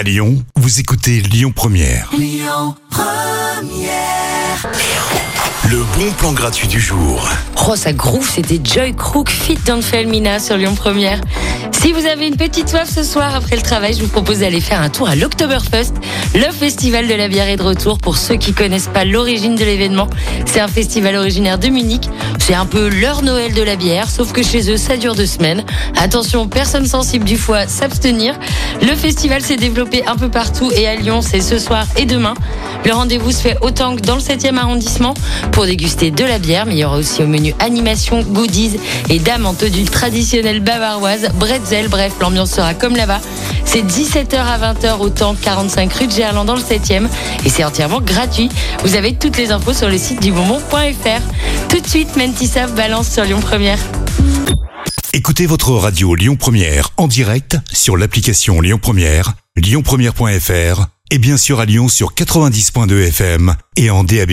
À Lyon, vous écoutez Lyon Première. Le bon plan gratuit du jour. Oh, ça groove, c'était Joy Crook Fit Don't Fail Mina sur Lyon Première. Si vous avez une petite soif ce soir après le travail, je vous propose d'aller faire un tour à l'Oktoberfest. Le festival de la bière est de retour. Pour ceux qui connaissent pas l'origine de l'événement, c'est un festival originaire de Munich. C'est un peu leur Noël de la bière, sauf que chez eux, ça dure deux semaines. Attention, personne sensible du foie, s'abstenir. Le festival s'est développé un peu partout et à Lyon, c'est ce soir et demain. Le rendez-vous se fait autant que dans le 7e arrondissement pour déguster de la bière, mais il y aura aussi au menu animation, goodies et dames en tenue traditionnelle bavaroise, bref, l'ambiance sera comme là-bas. C'est 17h à 20h au temps 45 rue de Gerland dans le 7e et c'est entièrement gratuit. Vous avez toutes les infos sur le site du bonbon.fr. Tout de suite, Mentisaf balance sur Lyon Première. Écoutez votre radio Lyon Première en direct sur l'application Lyon Première, lyonpremière.fr et bien sûr à Lyon sur 90.2 FM et en DAB+.